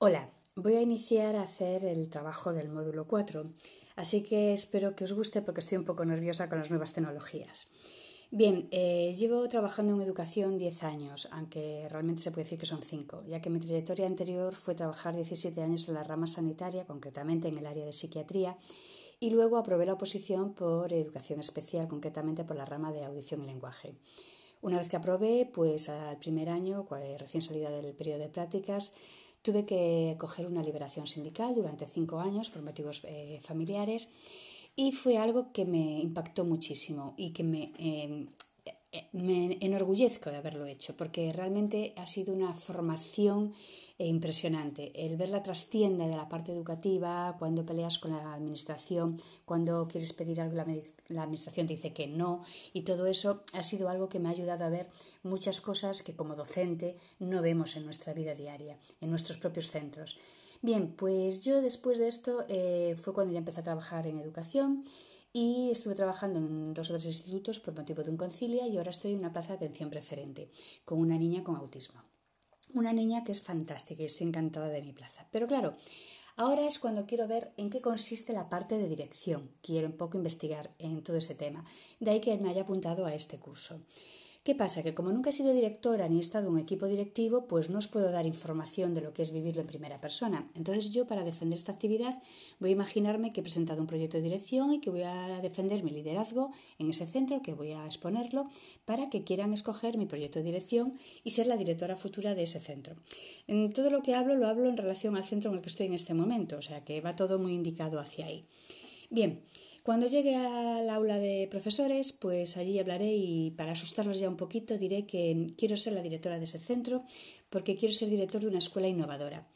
Hola, voy a iniciar a hacer el trabajo del módulo 4, así que espero que os guste porque estoy un poco nerviosa con las nuevas tecnologías. Bien, eh, llevo trabajando en educación 10 años, aunque realmente se puede decir que son 5, ya que mi trayectoria anterior fue trabajar 17 años en la rama sanitaria, concretamente en el área de psiquiatría, y luego aprobé la oposición por educación especial, concretamente por la rama de audición y lenguaje. Una vez que aprobé, pues al primer año, recién salida del periodo de prácticas, Tuve que coger una liberación sindical durante cinco años por motivos eh, familiares y fue algo que me impactó muchísimo y que me eh, me enorgullezco de haberlo hecho porque realmente ha sido una formación eh, impresionante. El ver la trastienda de la parte educativa, cuando peleas con la administración, cuando quieres pedir algo, la, la administración te dice que no, y todo eso ha sido algo que me ha ayudado a ver muchas cosas que como docente no vemos en nuestra vida diaria, en nuestros propios centros. Bien, pues yo después de esto eh, fue cuando ya empecé a trabajar en educación y estuve trabajando en dos o tres institutos por motivo de un concilia y ahora estoy en una plaza de atención preferente con una niña con autismo. Una niña que es fantástica y estoy encantada de mi plaza. Pero claro, ahora es cuando quiero ver en qué consiste la parte de dirección. Quiero un poco investigar en todo ese tema. De ahí que me haya apuntado a este curso. ¿Qué pasa? Que como nunca he sido directora ni he estado en un equipo directivo, pues no os puedo dar información de lo que es vivirlo en primera persona. Entonces yo para defender esta actividad voy a imaginarme que he presentado un proyecto de dirección y que voy a defender mi liderazgo en ese centro, que voy a exponerlo para que quieran escoger mi proyecto de dirección y ser la directora futura de ese centro. En todo lo que hablo lo hablo en relación al centro en el que estoy en este momento, o sea que va todo muy indicado hacia ahí. Bien, cuando llegue al aula de profesores, pues allí hablaré y para asustarlos ya un poquito diré que quiero ser la directora de ese centro porque quiero ser director de una escuela innovadora.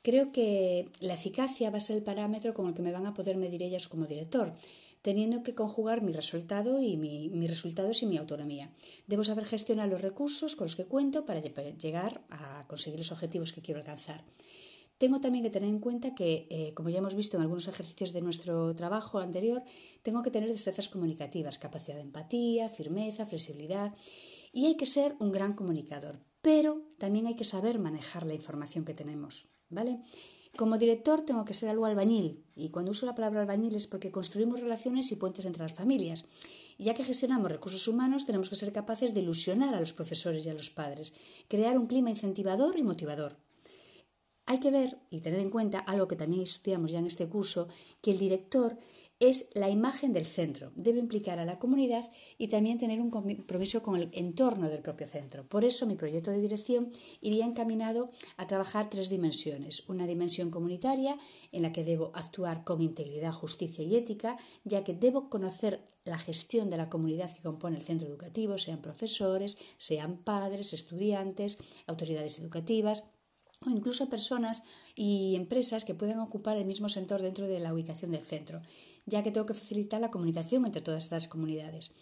Creo que la eficacia va a ser el parámetro con el que me van a poder medir ellas como director, teniendo que conjugar mi resultado y mis resultados y mi autonomía. Debo saber gestionar los recursos con los que cuento para llegar a conseguir los objetivos que quiero alcanzar. Tengo también que tener en cuenta que, eh, como ya hemos visto en algunos ejercicios de nuestro trabajo anterior, tengo que tener destrezas comunicativas, capacidad de empatía, firmeza, flexibilidad y hay que ser un gran comunicador, pero también hay que saber manejar la información que tenemos, ¿vale? Como director tengo que ser algo albañil y cuando uso la palabra albañil es porque construimos relaciones y puentes entre las familias. Ya que gestionamos recursos humanos, tenemos que ser capaces de ilusionar a los profesores y a los padres, crear un clima incentivador y motivador. Hay que ver y tener en cuenta algo que también estudiamos ya en este curso, que el director es la imagen del centro, debe implicar a la comunidad y también tener un compromiso con el entorno del propio centro. Por eso mi proyecto de dirección iría encaminado a trabajar tres dimensiones. Una dimensión comunitaria en la que debo actuar con integridad, justicia y ética, ya que debo conocer la gestión de la comunidad que compone el centro educativo, sean profesores, sean padres, estudiantes, autoridades educativas, o incluso personas y empresas que puedan ocupar el mismo sector dentro de la ubicación del centro, ya que tengo que facilitar la comunicación entre todas estas comunidades.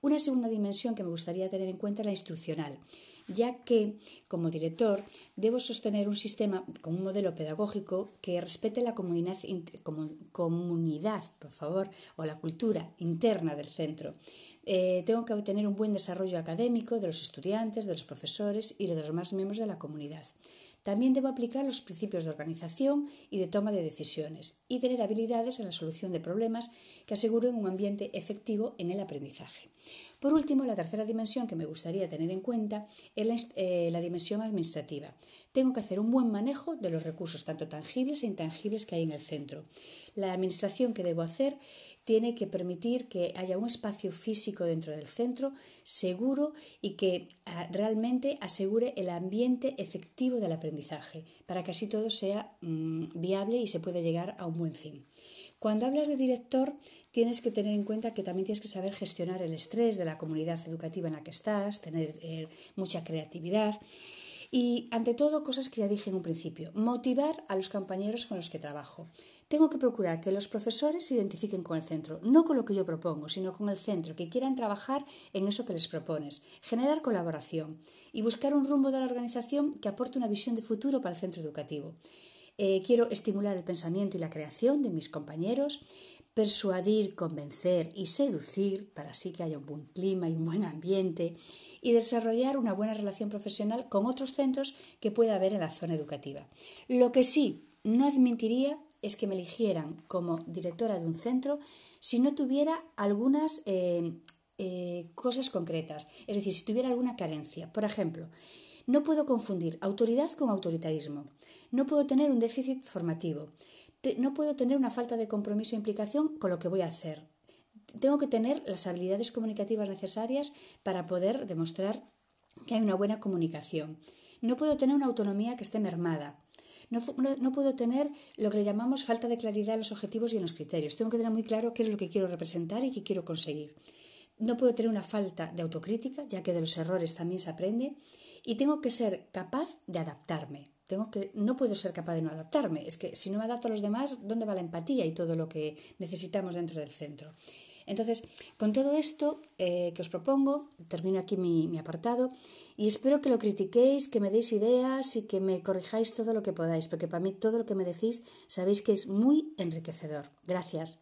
Una segunda dimensión que me gustaría tener en cuenta es la instruccional, ya que como director debo sostener un sistema con un modelo pedagógico que respete la comunidad, comunidad por favor, o la cultura interna del centro. Eh, tengo que obtener un buen desarrollo académico de los estudiantes, de los profesores y de los demás miembros de la comunidad. También debo aplicar los principios de organización y de toma de decisiones y tener habilidades en la solución de problemas que aseguren un ambiente efectivo en el aprendizaje. Por último, la tercera dimensión que me gustaría tener en cuenta es la, eh, la, dimensión administrativa. Tengo que hacer un buen manejo de los recursos, tanto tangibles e intangibles que hay en el centro. La administración que debo hacer tiene que permitir que haya un espacio físico dentro del centro seguro y que ah, realmente asegure el ambiente efectivo del aprendizaje, para que así todo sea mm, viable y se pueda llegar a un buen fin. Cuando hablas de director, tienes que tener en cuenta que también tienes que saber gestionar el estrés de la comunidad educativa en la que estás, tener eh, mucha creatividad y ante todo, cosas que ya dije en un principio, motivar a los compañeros con los que trabajo. Tengo que procurar que los profesores se identifiquen con el centro, no con lo que yo propongo, sino con el centro, que quieran trabajar en eso que les propones, generar colaboración y buscar un rumbo de la organización que aporte una visión de futuro para el centro educativo. Eh, quiero estimular el pensamiento y la creación de mis compañeros, persuadir, convencer y seducir para así que haya un buen clima y un buen ambiente y desarrollar una buena relación profesional con otros centros que pueda haber en la zona educativa. Lo que sí no admitiría es que me eligieran como directora de un centro si no tuviera algunas eh, eh, cosas concretas, es decir, si tuviera alguna carencia. Por ejemplo, no puedo confundir autoridad con autoritarismo, no puedo tener un déficit formativo, no puedo tener una falta de compromiso e implicación con lo que voy a hacer. Tengo que tener las habilidades comunicativas necesarias para poder demostrar que hay una buena comunicación. No puedo tener una autonomía que esté mermada. No, puedo tener lo que le llamamos falta de claridad en los objetivos y en los criterios. Tengo que tener muy claro qué es lo que quiero representar y qué quiero conseguir. No puedo tener una falta de autocrítica, ya que de los errores también se aprende. Y tengo que ser capaz de adaptarme. Tengo que, no puedo ser capaz de no adaptarme. Es que si no me adapto a los demás, ¿dónde va la empatía y todo lo que necesitamos dentro del centro? Entonces, con todo esto eh, que os propongo, termino aquí mi, mi, apartado y espero que lo critiquéis, que me deis ideas y que me corrijáis todo lo que podáis, porque para mí todo lo que me decís sabéis que es muy enriquecedor. Gracias.